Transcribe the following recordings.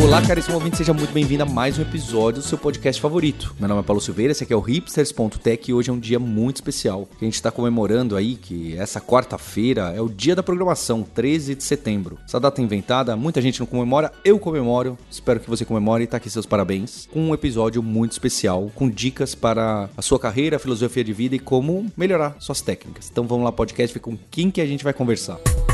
Olá, caríssimo ouvinte, seja muito bem-vindo a mais um episódio do seu podcast favorito. Meu nome é Paulo Silveira, esse aqui é o hipsters.tech e hoje é um dia muito especial. A gente está comemorando aí que essa quarta-feira é o dia da programação, 13 de setembro. Essa data é inventada, muita gente não comemora, eu comemoro. Espero que você comemore e tá aqui seus parabéns. Com um episódio muito especial, com dicas para a sua carreira, filosofia de vida e como melhorar suas técnicas. Então vamos lá, podcast, com quem que a gente vai conversar. E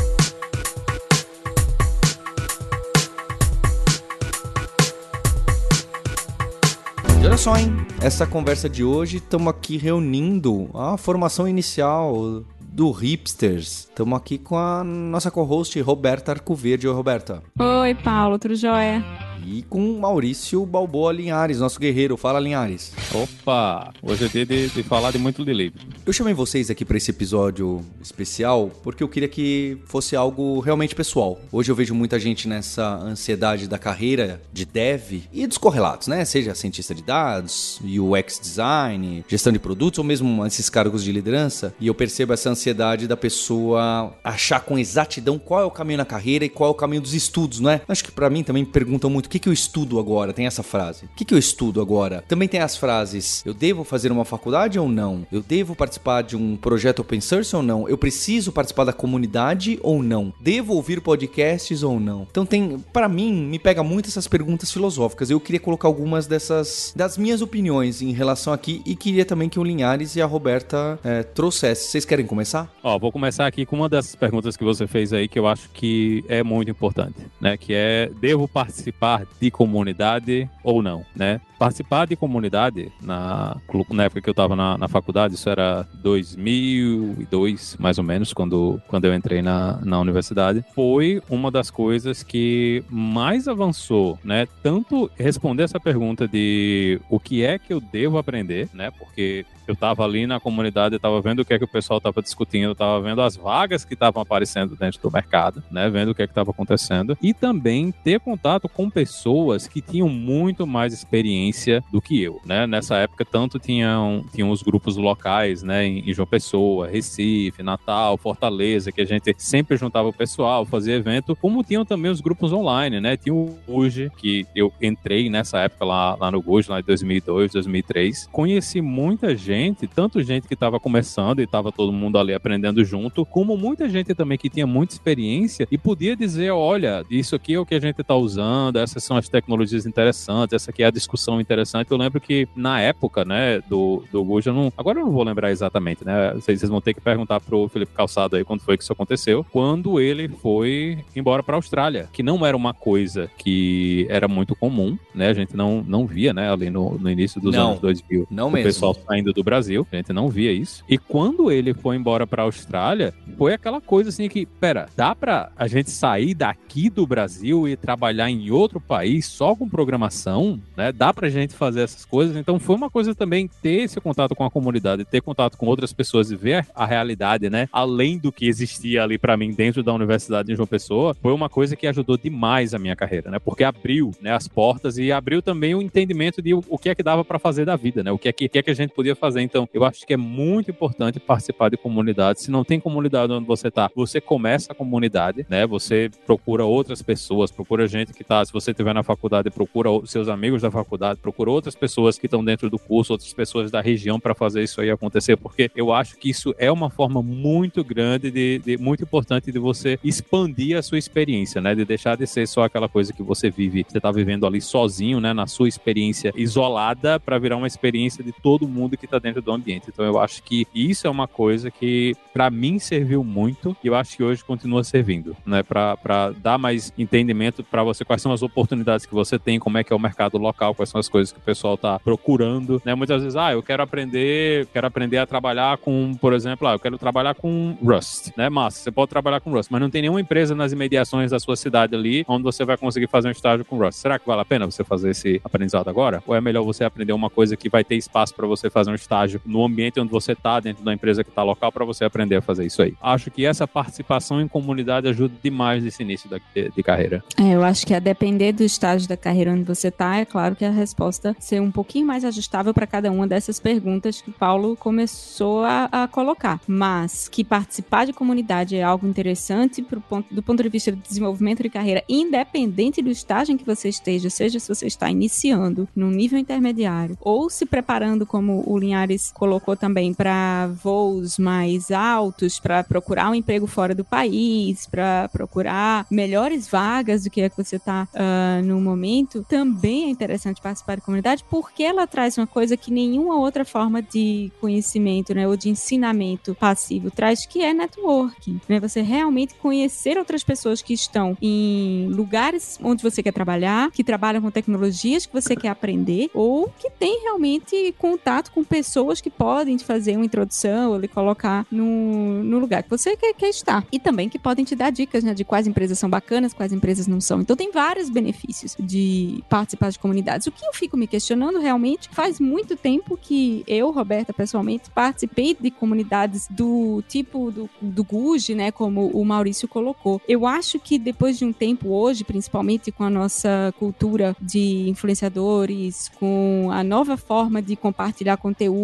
olha só, hein? Essa conversa de hoje, estamos aqui reunindo a formação inicial do Hipsters. Estamos aqui com a nossa co-host Roberta Arcoverde. Oi, Roberta. Oi, Paulo, tudo jóia? E com Maurício Balboa Linhares, nosso guerreiro. Fala, Linhares. Opa! Hoje é dia de, de falar de muito de livro. Eu chamei vocês aqui para esse episódio especial porque eu queria que fosse algo realmente pessoal. Hoje eu vejo muita gente nessa ansiedade da carreira de dev e dos correlatos, né? Seja cientista de dados, UX design, gestão de produtos ou mesmo esses cargos de liderança. E eu percebo essa ansiedade da pessoa achar com exatidão qual é o caminho na carreira e qual é o caminho dos estudos, não é? Acho que para mim também perguntam muito que, que eu estudo agora? Tem essa frase. O que, que eu estudo agora? Também tem as frases: eu devo fazer uma faculdade ou não? Eu devo participar de um projeto open source ou não? Eu preciso participar da comunidade ou não? Devo ouvir podcasts ou não? Então tem, para mim, me pega muito essas perguntas filosóficas. Eu queria colocar algumas dessas das minhas opiniões em relação aqui e queria também que o Linhares e a Roberta é, trouxessem. Vocês querem começar? Ó, vou começar aqui com uma dessas perguntas que você fez aí que eu acho que é muito importante, né? Que é devo participar de comunidade ou não, né? Participar de comunidade na, na época que eu estava na, na, faculdade, isso era 2002, mais ou menos, quando, quando eu entrei na, na universidade, foi uma das coisas que mais avançou, né? Tanto responder essa pergunta de o que é que eu devo aprender, né? Porque eu estava ali na comunidade, eu estava vendo o que é que o pessoal estava discutindo, eu estava vendo as vagas que estavam aparecendo dentro do mercado, né? Vendo o que é que estava acontecendo e também ter contato com pessoas que tinham muito mais experiência do que eu, né? Nessa época tanto tinham tinham os grupos locais, né? Em, João Pessoa, Recife, Natal, Fortaleza, que a gente sempre juntava o pessoal, fazia evento, como tinham também os grupos online, né? Tinha o Guji, que eu entrei nessa época lá, lá no Guji, lá em 2002, 2003, conheci muita gente gente, tanto gente que estava começando e estava todo mundo ali aprendendo junto, como muita gente também que tinha muita experiência e podia dizer, olha, isso aqui é o que a gente está usando, essas são as tecnologias interessantes, essa aqui é a discussão interessante. Eu lembro que na época, né, do, do Guja, não, agora eu não vou lembrar exatamente, né, vocês, vão ter que perguntar pro Felipe Calçado aí quando foi que isso aconteceu, quando ele foi embora para a Austrália, que não era uma coisa que era muito comum, né, a gente não, não via, né, ali no, no início dos não, anos 2000, não o mesmo. pessoal saindo do Brasil, a gente não via isso. E quando ele foi embora para a Austrália, foi aquela coisa assim que, pera, dá para a gente sair daqui do Brasil e trabalhar em outro país só com programação, né? Dá pra gente fazer essas coisas. Então foi uma coisa também ter esse contato com a comunidade, ter contato com outras pessoas e ver a realidade, né? Além do que existia ali para mim dentro da Universidade de João Pessoa, foi uma coisa que ajudou demais a minha carreira, né? Porque abriu, né, as portas e abriu também o entendimento de o que é que dava para fazer da vida, né? O que é que, que é que a gente podia fazer fazer. Então, eu acho que é muito importante participar de comunidades. Se não tem comunidade onde você está, você começa a comunidade, né? Você procura outras pessoas, procura gente que está, se você estiver na faculdade, procura seus amigos da faculdade, procura outras pessoas que estão dentro do curso, outras pessoas da região para fazer isso aí acontecer, porque eu acho que isso é uma forma muito grande, de, de muito importante de você expandir a sua experiência, né? De deixar de ser só aquela coisa que você vive, você está vivendo ali sozinho, né? Na sua experiência isolada, para virar uma experiência de todo mundo que está dentro do ambiente. Então eu acho que isso é uma coisa que para mim serviu muito e eu acho que hoje continua servindo, né? Para dar mais entendimento para você quais são as oportunidades que você tem, como é que é o mercado local, quais são as coisas que o pessoal tá procurando, né? Muitas vezes, ah, eu quero aprender, quero aprender a trabalhar com, por exemplo, ah, eu quero trabalhar com Rust, né? Massa, você pode trabalhar com Rust, mas não tem nenhuma empresa nas imediações da sua cidade ali onde você vai conseguir fazer um estágio com Rust. Será que vale a pena você fazer esse aprendizado agora? Ou é melhor você aprender uma coisa que vai ter espaço para você fazer um estágio estágio no ambiente onde você está, dentro da empresa que está local, para você aprender a fazer isso aí. Acho que essa participação em comunidade ajuda demais nesse início de, de carreira. É, eu acho que a depender do estágio da carreira onde você está, é claro que a resposta ser um pouquinho mais ajustável para cada uma dessas perguntas que o Paulo começou a, a, colocar. Mas que participar de comunidade é algo interessante ponto, do ponto de vista do desenvolvimento de carreira, independente do estágio em que você esteja, seja se você está iniciando no nível intermediário ou se preparando, como o Linhares colocou também, para voos mais altos, para procurar um emprego fora do país, para procurar melhores vagas do que a que você está uh, ah, no momento, também é interessante participar da comunidade porque ela traz uma coisa que nenhuma outra forma de conhecimento, né, ou de ensinamento passivo traz, que é networking, né? Você realmente conhecer outras pessoas que estão em lugares onde você quer trabalhar, que trabalham com tecnologias que você quer aprender, ou que tem realmente contato com pessoas que podem te fazer uma introdução ou lhe colocar no, no lugar que você quer, quer estar. E também que podem te dar dicas, né, de quais empresas são bacanas, quais empresas não são. Então tem vários benefícios de participar de comunidades. O que eu fico me questionando realmente, faz muito tempo que eu, Roberta, pessoalmente, participei de comunidades do tipo do, do GUJ, né, como o Maurício colocou. Eu acho que depois de um tempo hoje, principalmente com a nossa cultura de influenciadores, com a nova forma de compartilhar conteúdo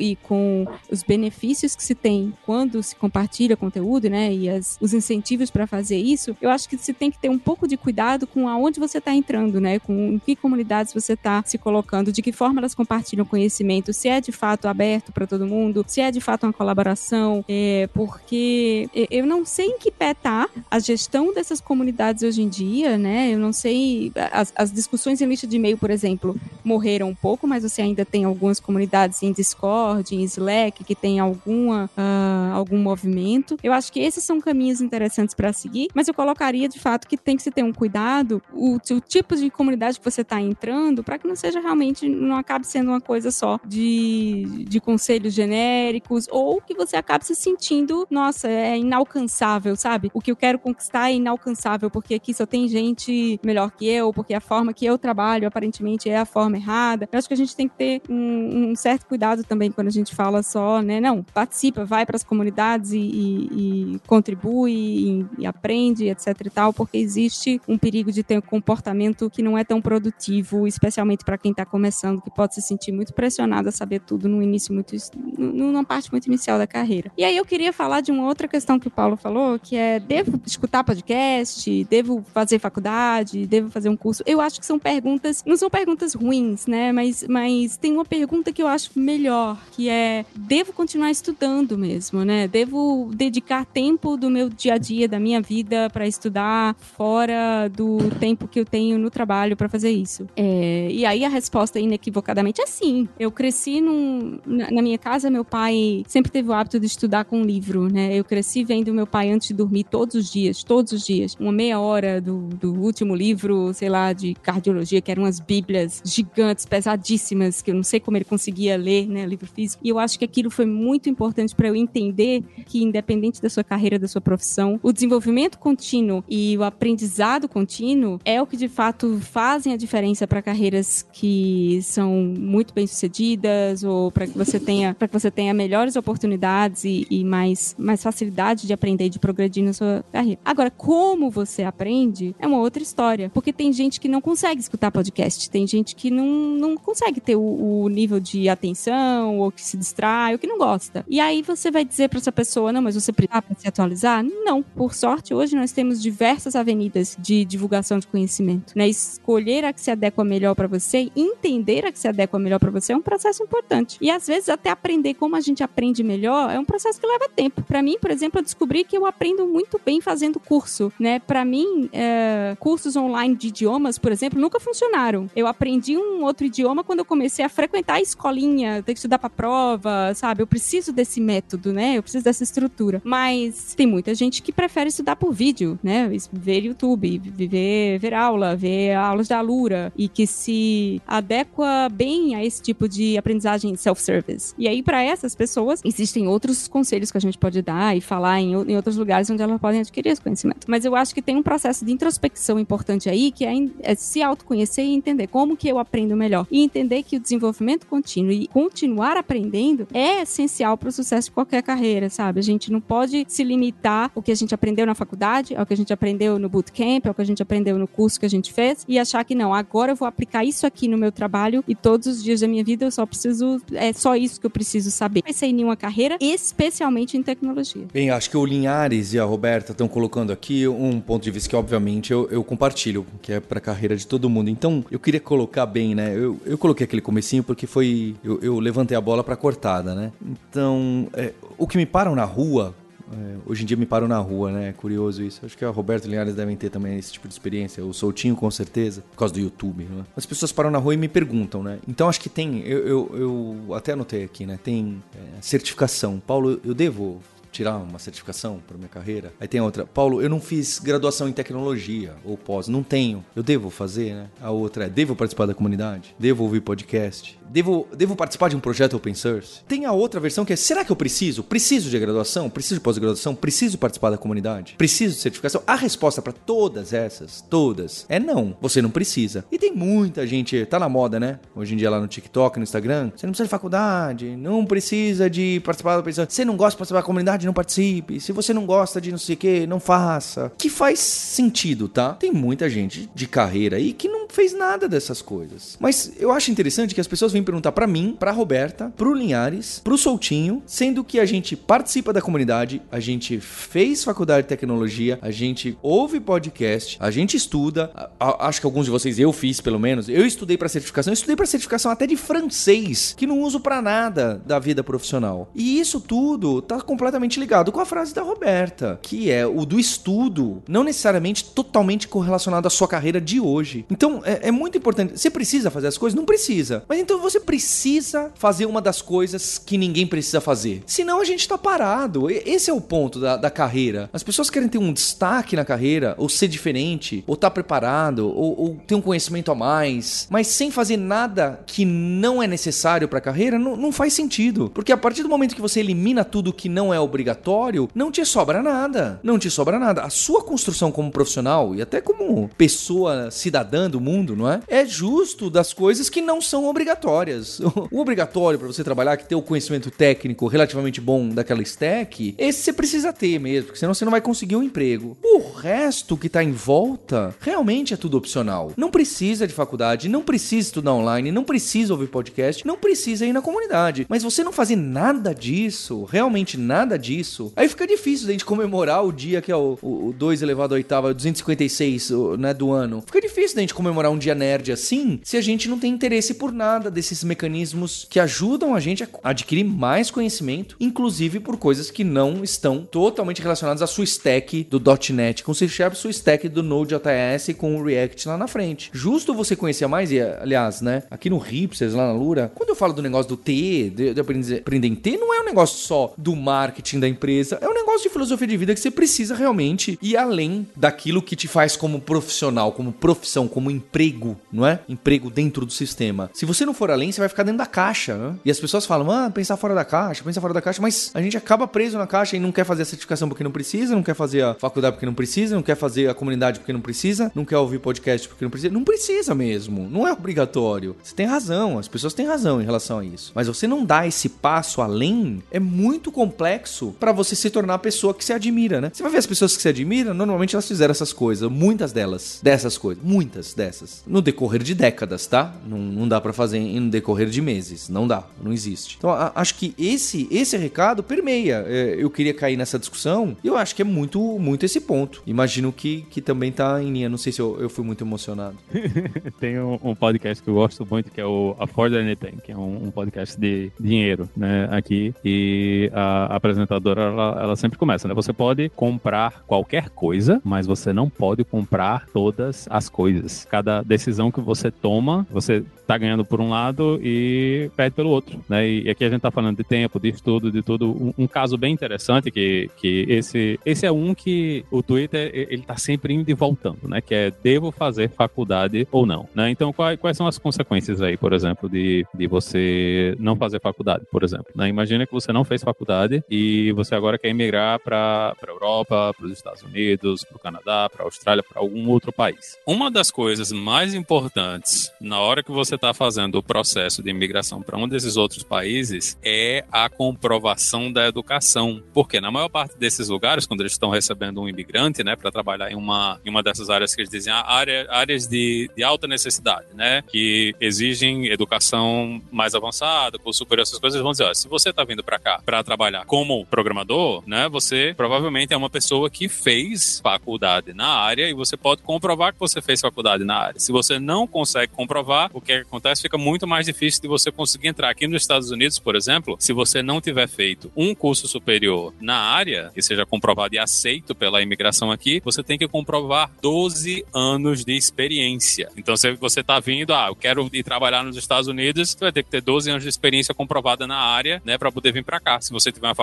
e com os benefícios que se tem quando se compartilha conteúdo, né, e as, os incentivos para fazer isso, eu acho que se tem que ter um pouco de cuidado com aonde você está entrando, né, com em que comunidades você está se colocando, de que forma elas compartilham conhecimento, se é de fato aberto para todo mundo, se é de fato uma colaboração, é, porque eu não sei em que pé tá a gestão dessas comunidades hoje em dia, né? Eu não sei. As, as discussões em lista de e-mail, por exemplo, morreram um pouco, mas você ainda tem algumas comunidades em Discord, em Slack, que tem alguma, uh, algum movimento. Eu acho que esses são caminhos interessantes para seguir, mas eu colocaria de fato que tem que se ter um cuidado o, o tipo de comunidade que você está entrando para que não seja realmente, não acabe sendo uma coisa só de, de conselhos genéricos ou que você acabe se sentindo, nossa, é inalcançável, sabe? O que eu quero conquistar é inalcançável porque aqui só tem gente melhor que eu, porque a forma que eu trabalho aparentemente é a forma errada. Eu acho que a gente tem que ter um, um certo cuidado também quando a gente fala só, né? Não, participa, vai para as comunidades e, e, e contribui e, e, aprende, etc e tal, porque existe um perigo de ter um comportamento que não é tão produtivo, especialmente para quem está começando, que pode se sentir muito pressionado a saber tudo no início, muito, numa parte muito inicial da carreira. E aí eu queria falar de uma outra questão que o Paulo falou, que é devo escutar podcast, devo fazer faculdade, devo fazer um curso. Eu acho que são perguntas, não são perguntas ruins, né? Mas, mas tem uma pergunta que eu acho melhor, que é devo continuar estudando mesmo, né? Devo dedicar tempo do meu dia a dia, da minha vida para estudar fora do tempo que eu tenho no trabalho para fazer isso. É, e aí a resposta inequivocadamente é sim. Eu cresci num, na, na minha casa, meu pai sempre teve o hábito de estudar com um livro, né? Eu cresci vendo meu pai antes de dormir todos os dias, todos os dias, uma meia hora do, do último livro, sei lá, de cardiologia, que eram umas bíblias gigantes, pesadíssimas, que eu não sei como ele conseguia ler, né, livro físico. E eu acho que aquilo foi muito importante para eu entender que, independente da sua carreira, da sua profissão, o desenvolvimento contínuo e o aprendizado contínuo é o que de fato fazem a diferença para carreiras que são muito bem sucedidas ou para que você tenha para que você tenha melhores oportunidades e, e, mais, mais facilidade de aprender e de progredir na sua carreira. Agora, como você aprende é uma outra história, porque tem gente que não consegue escutar podcast, tem gente que não, não consegue ter o, o nível de atenção ou que se distrai ou que não gosta. E aí você vai dizer para essa pessoa, não, mas você precisa se atualizar? Não. Por sorte, hoje nós temos diversas avenidas de divulgação de conhecimento. Né? Escolher a que se adequa melhor para você, entender a que se adequa melhor para você é um processo importante. E às vezes até aprender como a gente aprende melhor é um processo que leva tempo. Para mim, por exemplo, eu descobri que eu aprendo muito bem fazendo curso, né? Para mim, é, cursos online de idiomas, por exemplo, nunca funcionaram. Eu aprendi um outro idioma quando eu comecei a frequentar a escolinha, ter que estudar para prova, sabe? Eu preciso desse método, né? Eu preciso dessa estrutura. Mas tem muita gente que prefere estudar por vídeo, né? Ver YouTube, ver, ver aula, ver aulas da Alura e que se adequa bem a esse tipo de aprendizagem self-service. E aí, para essas pessoas, existem outros conselhos que a gente pode dar e falar em, em outros lugares onde elas podem adquirir esse conhecimento. Mas eu acho que tem um processo de introspecção importante aí, que é, é se autoconhecer e entender como que eu aprendo melhor. E entender que o desenvolvimento contínuo e continuar aprendendo é essencial para o sucesso de qualquer carreira, sabe? A gente não pode se limitar ao que a gente aprendeu na faculdade, ao que a gente aprendeu no bootcamp, ao que a gente aprendeu no curso que a gente fez e achar que não, agora eu vou aplicar isso aqui no meu trabalho e todos os dias da minha vida eu só preciso, é só isso que eu preciso saber. Ser em uma carreira, especialmente em tecnologia. Bem, acho que o Linhares e a Roberta estão colocando aqui um ponto de vista que, obviamente, eu, eu compartilho, que é para a carreira de todo mundo. Então, eu queria colocar bem, né? Eu, eu coloquei aquele comecinho porque foi. Eu, eu levantei a bola para cortada, né? Então, é, o que me param na rua é, hoje em dia me paro na rua, né? É curioso isso. Acho que a Roberto Linhares devem ter também esse tipo de experiência. O Soltinho, com certeza, por causa do YouTube, né? As pessoas param na rua e me perguntam, né? Então acho que tem, eu, eu, eu até anotei aqui, né? Tem é, certificação. Paulo, eu devo tirar uma certificação para minha carreira. Aí tem outra, Paulo, eu não fiz graduação em tecnologia ou pós, não tenho. Eu devo fazer, né? A outra é, devo participar da comunidade? Devo ouvir podcast? Devo, devo participar de um projeto open source? Tem a outra versão que é, será que eu preciso? Preciso de graduação? Preciso de pós-graduação? Preciso participar da comunidade? Preciso de certificação? A resposta para todas essas, todas, é não. Você não precisa. E tem muita gente, tá na moda, né? Hoje em dia lá no TikTok, no Instagram, você não precisa de faculdade, não precisa de participar da source. Você não gosta de participar da comunidade? Não participe. Se você não gosta de não sei o que, não faça. Que faz sentido, tá? Tem muita gente de carreira aí que não fez nada dessas coisas. Mas eu acho interessante que as pessoas vêm perguntar para mim, pra Roberta, pro Linhares, pro Soltinho, sendo que a gente participa da comunidade, a gente fez faculdade de tecnologia, a gente ouve podcast, a gente estuda. A, a, acho que alguns de vocês eu fiz, pelo menos. Eu estudei para certificação, eu estudei para certificação até de francês, que não uso para nada da vida profissional. E isso tudo tá completamente ligado com a frase da Roberta, que é o do estudo, não necessariamente totalmente correlacionado à sua carreira de hoje. Então, é, é muito importante. Você precisa fazer as coisas? Não precisa. Mas então você precisa fazer uma das coisas que ninguém precisa fazer. Senão a gente tá parado. Esse é o ponto da, da carreira. As pessoas querem ter um destaque na carreira, ou ser diferente, ou tá preparado, ou, ou ter um conhecimento a mais, mas sem fazer nada que não é necessário para a carreira, não, não faz sentido. Porque a partir do momento que você elimina tudo que não é obrigatório, obrigatório, não te sobra nada. Não te sobra nada. A sua construção como profissional e até como pessoa cidadã do mundo, não é? É justo das coisas que não são obrigatórias. O obrigatório para você trabalhar, que ter o conhecimento técnico relativamente bom daquela stack, esse você precisa ter mesmo, porque senão você não vai conseguir um emprego. O resto que tá em volta, realmente é tudo opcional. Não precisa de faculdade, não precisa estudar online, não precisa ouvir podcast, não precisa ir na comunidade. Mas você não fazer nada disso, realmente nada disso, isso. Aí fica difícil a gente comemorar o dia que é o, o, o 2 elevado à oitava, 256 né, do ano. Fica difícil a gente comemorar um dia nerd assim se a gente não tem interesse por nada desses mecanismos que ajudam a gente a adquirir mais conhecimento, inclusive por coisas que não estão totalmente relacionadas à sua stack do .NET com C Sharp, sua stack do Node.js com o React lá na frente. Justo você conhecer mais, e aliás, né, aqui no Hipsters, lá na Lura, quando eu falo do negócio do T, de, de aprender, aprender em T, não é um negócio só do marketing da da empresa. É um negócio de filosofia de vida que você precisa realmente ir além daquilo que te faz como profissional, como profissão, como emprego, não é? Emprego dentro do sistema. Se você não for além, você vai ficar dentro da caixa, né? E as pessoas falam, ah, pensar fora da caixa, pensar fora da caixa, mas a gente acaba preso na caixa e não quer fazer a certificação porque não precisa, não quer fazer a faculdade porque não precisa, não quer fazer a comunidade porque não precisa, não quer ouvir podcast porque não precisa. Não precisa mesmo, não é obrigatório. Você tem razão, as pessoas têm razão em relação a isso. Mas você não dá esse passo além, é muito complexo para você se tornar a pessoa que se admira, né? Você vai ver as pessoas que se admiram, normalmente elas fizeram essas coisas, muitas delas, dessas coisas, muitas dessas, no decorrer de décadas, tá? Não, não dá para fazer no decorrer de meses, não dá, não existe. Então, a, acho que esse esse recado permeia. É, eu queria cair nessa discussão e eu acho que é muito muito esse ponto. Imagino que, que também tá em linha, não sei se eu, eu fui muito emocionado. Tem um, um, podcast que eu gosto muito, que é o Afford Anything, que é um, um podcast de dinheiro, né, aqui, e a ela, ela sempre começa, né? Você pode comprar qualquer coisa, mas você não pode comprar todas as coisas. Cada decisão que você toma, você tá ganhando por um lado e perde pelo outro, né? E aqui a gente tá falando de tempo, de estudo, de tudo. Um, um, caso bem interessante que, que esse, esse é um que o Twitter, ele tá sempre indo e voltando, né? Que é, devo fazer faculdade ou não, né? Então, quais, quais são as consequências aí, por exemplo, de, de você não fazer faculdade, por exemplo, né? Imagina que você não fez faculdade e você agora quer emigrar migrar para a Europa, para os Estados Unidos, para o Canadá, para a Austrália, para algum outro país. Uma das coisas mais importantes na hora que você está fazendo o processo de imigração para um desses outros países é a comprovação da educação. Porque na maior parte desses lugares, quando eles estão recebendo um imigrante, né, para trabalhar em uma, em uma dessas áreas que eles dizem, ah, área, áreas de, de alta necessidade, né, que exigem educação mais avançada, com superior essas coisas, vão dizer, ó, se você está vindo para cá para trabalhar como programador, né, você provavelmente é uma pessoa que fez faculdade na área e você pode comprovar que você fez faculdade na área. Se você não consegue comprovar, o que acontece fica muito mais difícil de você conseguir entrar aqui nos Estados Unidos, por exemplo, se você não tiver feito um curso superior na área, que seja comprovado e aceito pela imigração aqui, você tem que comprovar 12 anos de experiência. Então, se você está vindo, ah, eu quero ir trabalhar nos Estados Unidos, você vai ter que ter 12 anos de experiência comprovada na área, né, para poder vir para cá. Se você tiver uma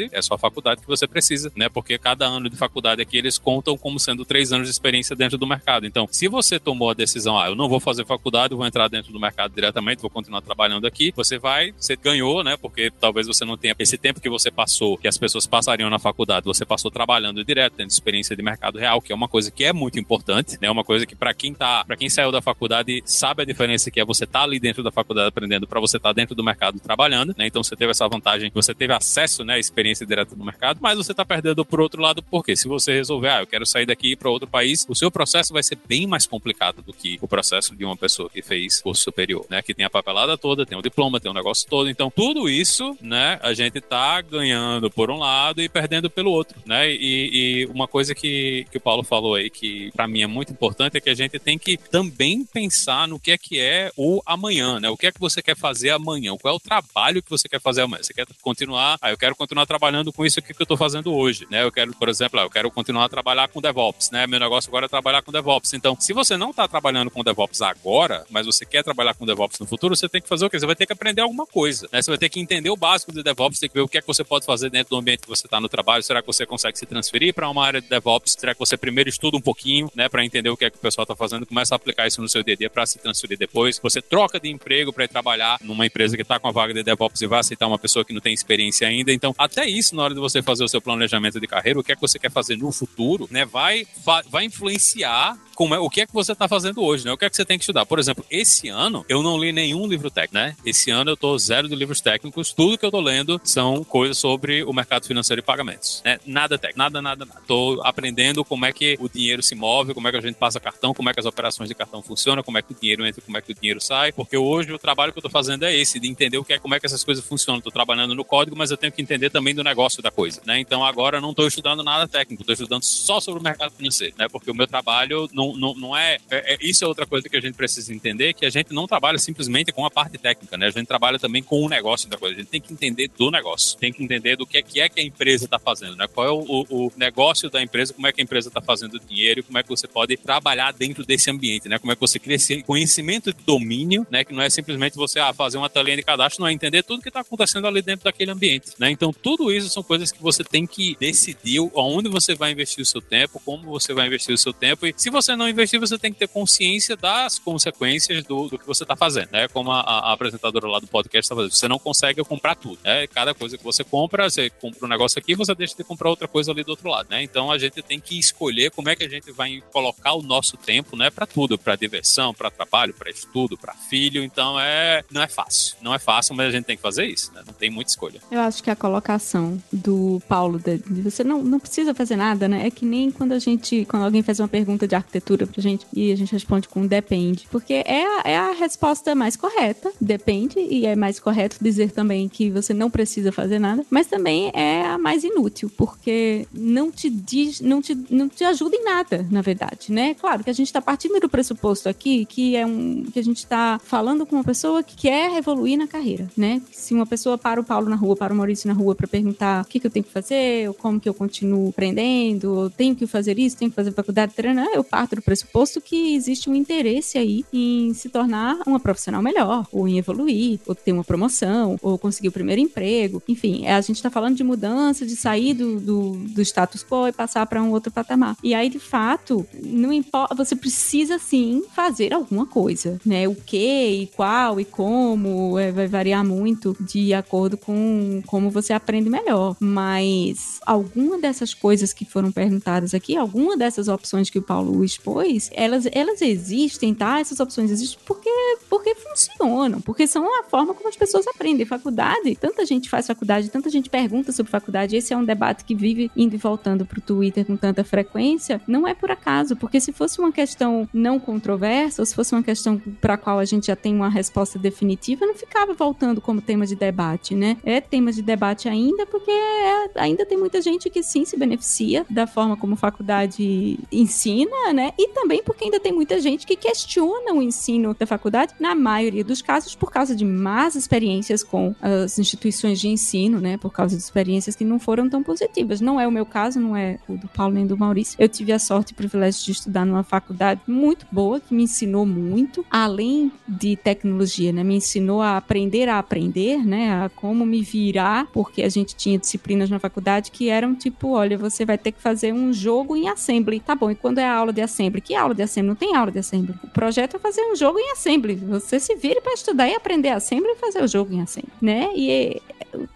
faculdade, é só a faculdade que você precisa, né, porque cada ano de faculdade aqui eles contam como sendo três anos de experiência dentro do mercado. Então, se você tomou a decisão, ah, eu não vou fazer faculdade, vou entrar dentro do mercado diretamente, vou continuar trabalhando aqui, você vai, você ganhou, né, porque talvez você não tenha esse tempo que você passou, que as pessoas passariam na faculdade, você passou trabalhando direto, tendo experiência de mercado real, que é uma coisa que é muito importante, né, uma coisa que para quem tá, para quem saiu da faculdade sabe a diferença que é você tá ali dentro da faculdade aprendendo para você tá dentro do mercado trabalhando, né? Então você teve essa vantagem, você teve acesso, né, experiência direta no mercado, mas você está perdendo por outro lado, porque se você resolver, ah, eu quero sair daqui para outro país, o seu processo vai ser bem mais complicado do que o processo de uma pessoa que fez curso superior, né? Que tem a papelada toda, tem o diploma, tem o negócio todo. Então, tudo isso, né, a gente tá ganhando por um lado e perdendo pelo outro, né? E, e uma coisa que, que o Paulo falou aí, que para mim é muito importante, é que a gente tem que também pensar no que é que é o amanhã, né? O que é que você quer fazer amanhã? Qual é o trabalho que você quer fazer amanhã? Você quer continuar, ah, eu quero continuar trabalhando com isso aqui que eu tô fazendo hoje, né? Eu quero, por exemplo, eu quero continuar a trabalhar com DevOps, né? Meu negócio agora é trabalhar com DevOps. Então, se você não tá trabalhando com DevOps agora, mas você quer trabalhar com DevOps no futuro, você tem que fazer o quê? Você vai ter que aprender alguma coisa, né? Você vai ter que entender o básico de DevOps, tem que ver o que é que você pode fazer dentro do ambiente que você está no trabalho. Será que você consegue se transferir para uma área de DevOps? Será que você primeiro estuda um pouquinho, né, para entender o que é que o pessoal está fazendo, começa a aplicar isso no seu dia para se transferir depois? Você troca de emprego para ir trabalhar numa empresa que está com a vaga de DevOps e vai aceitar uma pessoa que não tem experiência ainda. Então, até isso, na hora de você fazer o seu planejamento de carreira, o que é que você quer fazer no futuro, né, vai, vai influenciar como é, o que é que você está fazendo hoje, né? O que é que você tem que estudar? Por exemplo, esse ano eu não li nenhum livro técnico, né? Esse ano eu tô zero de livros técnicos. Tudo que eu tô lendo são coisas sobre o mercado financeiro e pagamentos, né? Nada técnico, nada, nada, nada. Tô aprendendo como é que o dinheiro se move, como é que a gente passa cartão, como é que as operações de cartão funcionam, como é que o dinheiro entra, como é que o dinheiro sai. Porque hoje o trabalho que eu tô fazendo é esse, de entender o que é, como é que essas coisas funcionam. Tô trabalhando no código, mas eu tenho que entender também do negócio da coisa, né? Então agora eu não tô estudando nada técnico, tô estudando só sobre o mercado financeiro, né? Porque o meu trabalho não, não, não é é, é, isso é outra coisa que a gente precisa entender, que a gente não trabalha simplesmente com a parte técnica, né? A gente trabalha também com o negócio da coisa. A gente tem que entender do negócio, tem que entender do que é que, é que a empresa está fazendo, né? Qual é o, o, negócio da empresa, como é que a empresa está fazendo dinheiro, como é que você pode trabalhar dentro desse ambiente, né? Como é que você cria esse conhecimento de domínio, né? Que não é simplesmente você ah, fazer uma telinha de cadastro, não é entender tudo que está acontecendo ali dentro daquele ambiente, né? Então, tudo isso são coisas que você tem que decidir onde você vai investir o seu tempo, como você vai investir o seu tempo, e se você não investir, você tem que ter consciência das consequências do, do que você está fazendo, né? Como a, a, apresentadora lá do podcast está fazendo. Você não consegue comprar tudo, né? Cada coisa que você compra, você compra um negócio aqui, você deixa de comprar outra coisa ali do outro lado, né? Então a gente tem que escolher como é que a gente vai colocar o nosso tempo, né? Para tudo, para diversão, para trabalho, para estudo, para filho. Então é não é fácil, não é fácil, mas a gente tem que fazer isso, né? Não tem muita escolha. Eu acho que a colocação do Paulo de, de você não, não precisa fazer nada, né? É que nem quando a gente, quando alguém faz uma pergunta de arquitetura pra gente e a gente responde com depende, porque é a, é a resposta mais correta, depende, e é mais correto dizer também que você não precisa fazer nada, mas também é a mais inútil, porque não te diz, não te, não te ajuda em nada, na verdade, né? Claro que a gente está partindo do pressuposto aqui que é um que a gente está falando com uma pessoa que quer evoluir na carreira, né? Se uma pessoa para o Paulo na rua, para o Maurício na rua para perguntar o que, que eu tenho que fazer, ou como que eu continuo aprendendo, ou tenho que fazer isso, tenho que fazer faculdade, eu parto parte do pressuposto que existe um interesse aí em se tornar uma profissional melhor, ou em evoluir, ou ter uma promoção, ou conseguir o primeiro emprego. Enfim, é, a gente está falando de mudança, de sair do, do, do status quo e passar para um outro patamar. E aí, de fato, não importa, você precisa sim fazer alguma coisa, né? O que e qual e como é, vai variar muito de acordo com como você aprende melhor. Mas alguma dessas coisas que foram perguntadas aqui, alguma dessas opções que o Paulo expôs, elas, elas existem, tá? Essas opções existem porque, porque funcionam, porque são a forma como as pessoas aprendem. Faculdade, tanta gente faz faculdade, tanta gente pergunta sobre faculdade. Esse é um debate que vive indo e voltando pro Twitter com tanta frequência. Não é por acaso, porque se fosse uma questão não controversa, ou se fosse uma questão para qual a gente já tem uma resposta definitiva, não ficava voltando como tema de debate, né? É tema de debate ainda, porque é, ainda tem muita gente que sim se beneficia da forma como faculdade ensina, né? E também porque ainda tem muita gente que questiona o ensino da faculdade, na maioria dos casos, por causa de más experiências com as instituições de ensino, né? Por causa de experiências que não foram tão positivas. Não é o meu caso, não é o do Paulo nem do Maurício. Eu tive a sorte e o privilégio de estudar numa faculdade muito boa, que me ensinou muito, além de tecnologia, né? Me ensinou a aprender a aprender, né? A como me virar, porque a gente tinha disciplinas na faculdade que eram tipo, olha, você vai ter que fazer um jogo em assembly. Tá bom, e quando é a aula de assembly? Que aula de assembly? Não tem aula de assembly. O projeto é fazer um jogo em assembly. Você se vire para estudar e aprender assembly e fazer o jogo em assembly, né? E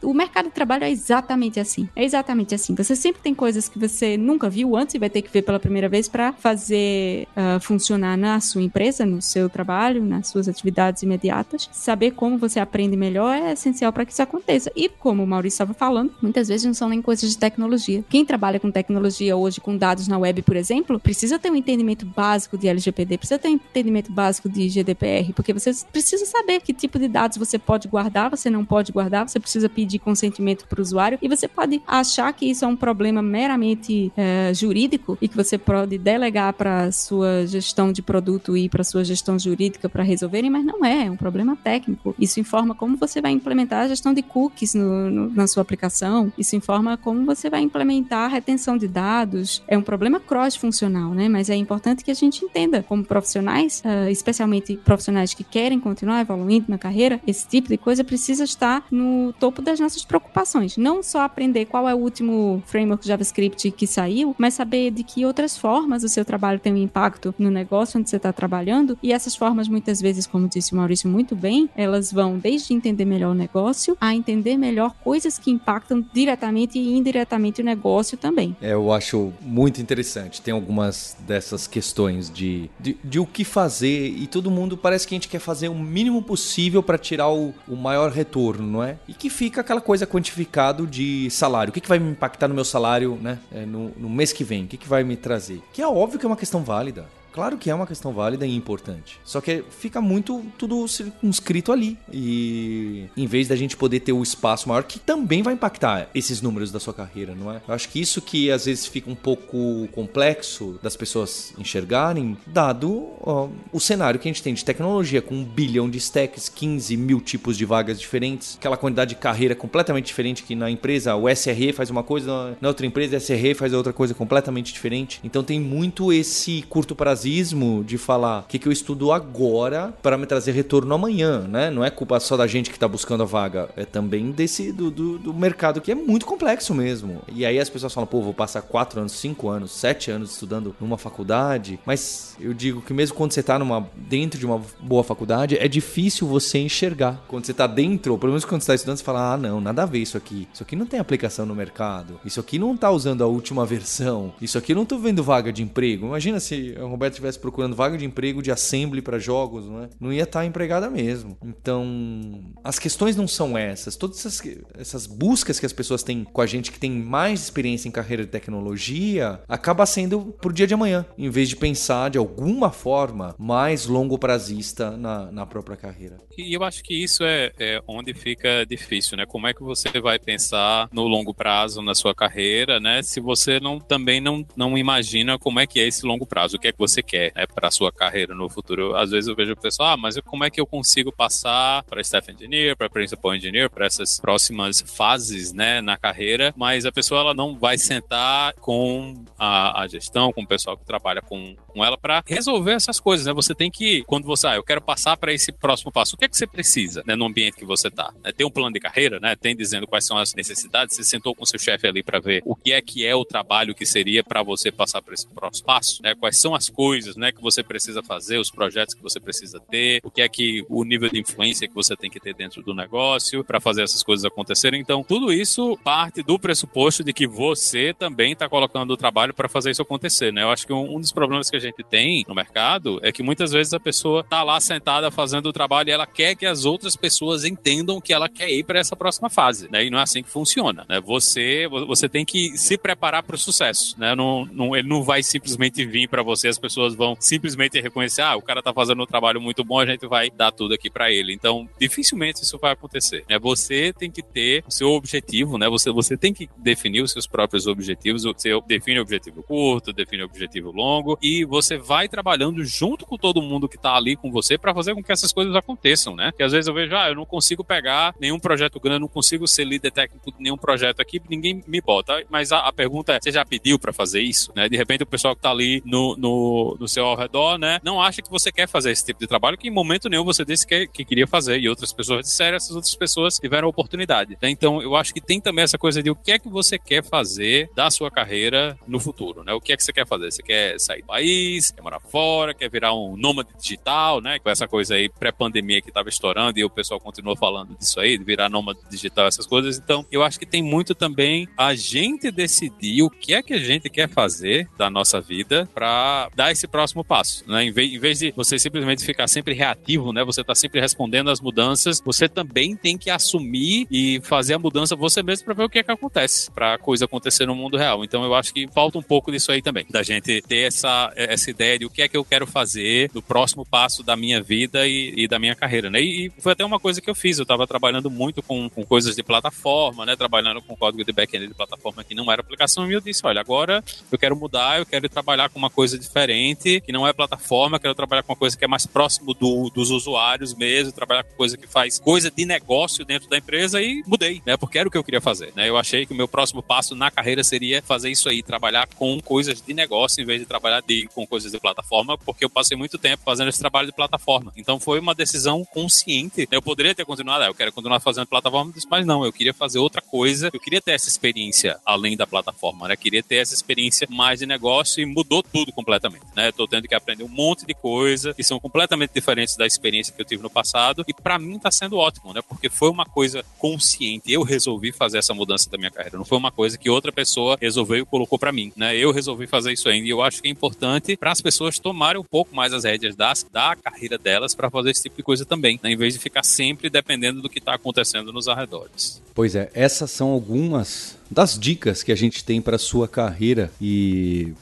o mercado de trabalho é exatamente assim. É exatamente assim. Você sempre tem coisas que você nunca viu antes e vai ter que ver pela primeira vez para fazer uh, funcionar na sua empresa, no seu trabalho, nas suas atividades imediatas. Saber como você aprende melhor é essencial para que isso aconteça. E como o Maurício estava falando, muitas vezes não são nem coisas de tecnologia. Quem trabalha com tecnologia hoje, com dados na web, por exemplo, precisa ter um entendimento básico de LGPD, precisa ter um entendimento básico de GDPR, porque você precisa saber que tipo de dados você pode guardar, você não pode guardar, você precisa pedir consentimento para o usuário e você pode achar que isso é um problema meramente é, jurídico e que você pode delegar para sua gestão de produto e para sua gestão jurídica para resolverem, mas não é, é um problema técnico. Isso informa como você vai implementar a gestão de cookies no, no, na sua aplicação, isso informa como você vai implementar a retenção de dados. É um problema cross-funcional, né? Mas é importante que a gente entenda como profissionais, uh, especialmente profissionais que querem continuar evoluindo na carreira, esse tipo de coisa precisa estar no topo das nossas preocupações. Não só aprender qual é o último framework JavaScript que saiu, mas saber de que outras formas o seu trabalho tem um impacto no negócio onde você está trabalhando. E essas formas, muitas vezes, como disse o Maurício muito bem, elas vão desde entender melhor o negócio a entender melhor coisas que impactam diretamente e indiretamente o negócio também. É, eu acho muito interessante. Tem algumas dessas questões de, de, de, o que fazer e todo mundo parece que a gente quer fazer o mínimo possível para tirar o, o maior retorno, não é? E que fica aquela coisa quantificado de salário. O que, que vai me impactar no meu salário né, é, no, no mês que vem? O que, que vai me trazer? Que é óbvio que é uma questão válida. Claro que é uma questão válida e importante. Só que fica muito tudo circunscrito ali. E em vez da gente poder ter o espaço maior, que também vai impactar esses números da sua carreira, não é? Eu acho que isso que às vezes fica um pouco complexo das pessoas enxergarem, dado ó, o cenário que a gente tem de tecnologia, com um bilhão de stacks, 15 mil tipos de vagas diferentes, aquela quantidade de carreira completamente diferente que na empresa o SRE faz uma coisa, na outra empresa o SRE faz outra coisa completamente diferente. Então tem muito esse curto de falar o que, que eu estudo agora para me trazer retorno amanhã, né? Não é culpa só da gente que está buscando a vaga, é também desse do, do, do, mercado que é muito complexo mesmo. E aí as pessoas falam, pô, vou passar 4 anos, 5 anos, 7 anos estudando numa faculdade, mas eu digo que mesmo quando você está numa, dentro de uma boa faculdade, é difícil você enxergar. Quando você está dentro, ou pelo menos quando você está estudando, você fala, ah, não, nada a ver isso aqui. Isso aqui não tem aplicação no mercado. Isso aqui não está usando a última versão. Isso aqui não estou vendo vaga de emprego. Imagina se o Roberto estivesse procurando vaga de emprego de assembly para jogos, não, é? não ia estar tá empregada mesmo. Então, as questões não são essas. Todas essas, essas buscas que as pessoas têm com a gente que tem mais experiência em carreira de tecnologia, acaba sendo por dia de amanhã, em vez de pensar de alguma forma mais longo prazista na, na própria carreira. E eu acho que isso é, é onde fica difícil, né? Como é que você vai pensar no longo prazo na sua carreira, né? Se você não também não, não imagina como é que é esse longo prazo, o que é que você quer né, para sua carreira no futuro. Às vezes eu vejo o pessoal, ah, mas como é que eu consigo passar para staff engineer, para principal engineer, para essas próximas fases, né, na carreira? Mas a pessoa ela não vai sentar com a, a gestão, com o pessoal que trabalha com, com ela para resolver essas coisas, né? Você tem que, quando você, ah, eu quero passar para esse próximo passo, o que é que você precisa, né, no ambiente que você tá? Né? Tem um plano de carreira, né? Tem dizendo quais são as necessidades. Você sentou com seu chefe ali para ver o que é que é o trabalho que seria para você passar para esse próximo passo, né? Quais são as coisas, né, que você precisa fazer, os projetos que você precisa ter, o que é que o nível de influência que você tem que ter dentro do negócio para fazer essas coisas acontecerem. Então, tudo isso parte do pressuposto de que você também está colocando o trabalho para fazer isso acontecer, né? Eu acho que um, um, dos problemas que a gente tem no mercado é que muitas vezes a pessoa tá lá sentada fazendo o trabalho e ela quer que as outras pessoas entendam que ela quer ir para essa próxima fase, né? E não é assim que funciona, né? Você você tem que se preparar para o sucesso, né? Não, não, ele não vai simplesmente vir para você, as pessoas vão simplesmente reconhecer, ah, o cara tá fazendo um trabalho muito bom, a gente vai dar tudo aqui para ele. Então, dificilmente isso vai acontecer, né? Você tem que ter o seu objetivo, né? Você você tem que definir os seus próprios objetivos, você define o objetivo curto, define o objetivo longo e você vai trabalhando junto com todo mundo que tá ali com você para fazer com que essas coisas aconteçam, né? Que às vezes eu vejo, ah, eu não consigo pegar nenhum projeto grande, não consigo ser líder técnico de nenhum projeto aqui, ninguém me bota. Mas a, a pergunta é, você já pediu para fazer isso, né? De repente o pessoal que tá ali no, no, no, seu ao redor, né, não acha que você quer fazer esse tipo de trabalho, que em momento nenhum você disse que, que queria fazer e outras pessoas disseram, essas outras pessoas tiveram a oportunidade. Né? Então eu acho que tem também essa coisa de o que é que você quer fazer da sua carreira no futuro, né? O que é que você quer fazer? Você quer sair do país, quer morar fora, quer virar um nômade digital, né? Com essa coisa aí pré-pandemia que estava estourando e o pessoal continuou falando disso aí, de virar nômade digital, essas coisas. Então, eu acho que tem muito também a gente decidir o que é que a gente quer fazer da nossa vida para dar esse próximo passo, né? Em vez, em vez de você simplesmente ficar sempre reativo, né? Você tá sempre respondendo às mudanças, você também tem que assumir e fazer a mudança você mesmo para ver o que é que acontece, para a coisa acontecer no mundo real. Então, eu acho que falta um pouco disso aí também, da gente ter essa, essa ideia de o que é que eu quero fazer do próximo passo da minha vida e, e da minha carreira, né? E, e, foi até uma coisa que eu fiz, eu estava trabalhando muito com, com coisas de plataforma, né? Trabalhando com código de back-end de plataforma que não era aplicação, e eu disse, olha, agora eu quero mudar, eu quero trabalhar com uma coisa diferente, que não é plataforma, quero trabalhar com uma coisa que é mais próximo do, dos usuários mesmo, trabalhar com coisa que faz coisa de negócio dentro da empresa e mudei, né? Porque era o que eu queria fazer, né? Eu achei que o meu próximo passo na carreira seria fazer isso aí, trabalhar com coisas de negócio em vez de trabalhar de, com coisas de plataforma, porque eu passei muito tempo fazendo esse trabalho de plataforma. Então foi uma decisão consciente. Eu poderia ter continuado, ah, eu quero continuar fazendo plataforma, mas não, eu queria fazer outra coisa, eu queria ter essa experiência além da plataforma, né? Eu queria ter essa experiência mais de negócio e mudou tudo completamente, né? Tô tendo que aprender um monte de coisa que são completamente diferentes da experiência que eu tive no passado e para mim tá sendo ótimo, né? Porque foi uma coisa consciente. Eu resolvi fazer essa mudança da minha carreira, não foi uma coisa que outra pessoa resolveu e colocou para mim, né? Eu resolvi fazer isso ainda e eu acho que é importante para as pessoas tomarem um pouco mais as rédeas das, da carreira delas para fazer esse tipo de coisa também, né? em vez de ficar sempre dependendo do que está acontecendo nos arredores. Pois é, essas são algumas das dicas que a gente tem para sua carreira e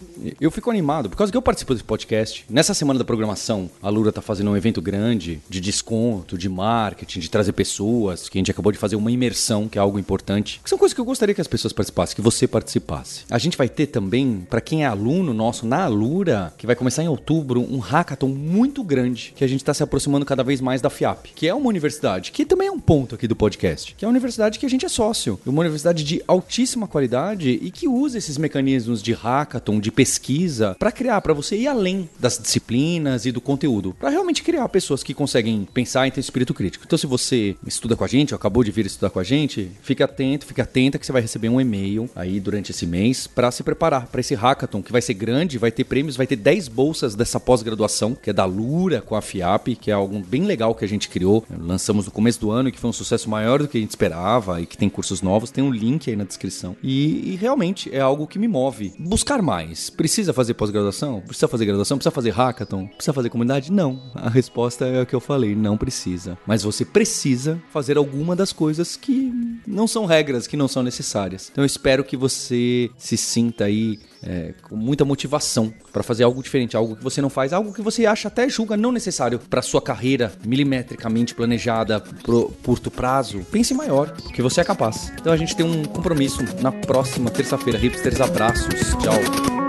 eu fico animado por causa que eu participo desse podcast. Nessa semana da programação, a Lura tá fazendo um evento grande de desconto, de marketing, de trazer pessoas, que a gente acabou de fazer uma imersão, que é algo importante. Que são coisas que eu gostaria que as pessoas participassem, que você participasse. A gente vai ter também, para quem é aluno nosso na Alura, que vai começar em outubro, um hackathon muito grande, que a gente está se aproximando cada vez mais da FIAP, que é uma universidade, que também é um ponto aqui do podcast, que é uma universidade que a gente é sócio, uma universidade de altíssimo altíssima qualidade e que usa esses mecanismos de hackathon, de pesquisa, para criar, para você ir além das disciplinas e do conteúdo, para realmente criar pessoas que conseguem pensar e ter espírito crítico. Então, se você estuda com a gente, ou acabou de vir estudar com a gente, fique atento, fique atenta que você vai receber um e-mail aí durante esse mês para se preparar para esse hackathon, que vai ser grande, vai ter prêmios, vai ter 10 bolsas dessa pós-graduação, que é da Lura com a FIAP, que é algo bem legal que a gente criou. Lançamos no começo do ano e que foi um sucesso maior do que a gente esperava e que tem cursos novos. Tem um link aí na descrição E, e, realmente é algo que me move. Buscar mais. Precisa fazer pós-graduação? Precisa fazer graduação? Precisa fazer hackathon? Precisa fazer comunidade? Não. A resposta é a que eu falei: não precisa. Mas você precisa fazer alguma das coisas que não são regras, que não são necessárias. Então eu espero que você se sinta aí é, com muita motivação para fazer algo diferente, algo que você não faz, algo que você acha até julga não necessário para sua carreira milimetricamente planejada pro curto prazo. Pense maior, que você é capaz. Então a gente tem um compromisso na próxima terça-feira. Hipsters, abraços. Tchau.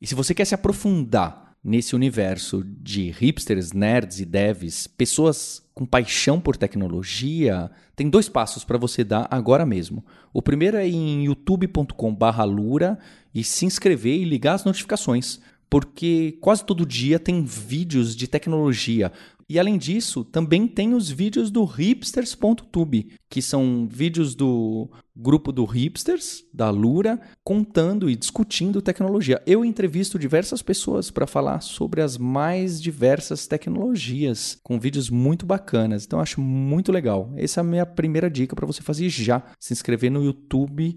E se você quer se aprofundar nesse universo de hipsters, nerds e devs, pessoas com paixão por tecnologia, tem dois passos para você dar agora mesmo. O primeiro é em youtube.com/lura e se inscrever e ligar as notificações, porque quase todo dia tem vídeos de tecnologia. E além disso, também tem os vídeos do hipsters.tube, que são vídeos do grupo do Hipsters, da Lura, contando e discutindo tecnologia. Eu entrevisto diversas pessoas para falar sobre as mais diversas tecnologias, com vídeos muito bacanas. Então acho muito legal. Essa é a minha primeira dica para você fazer já, se inscrever no YouTube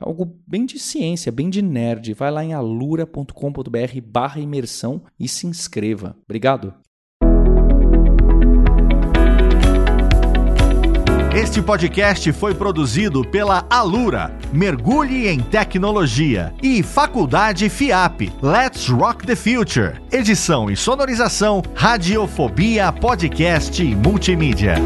É algo bem de ciência, bem de nerd. Vai lá em alura.com.br barra imersão e se inscreva. Obrigado! Este podcast foi produzido pela Alura, Mergulhe em Tecnologia, e Faculdade FIAP, Let's Rock the Future. Edição e sonorização, Radiofobia Podcast e Multimídia.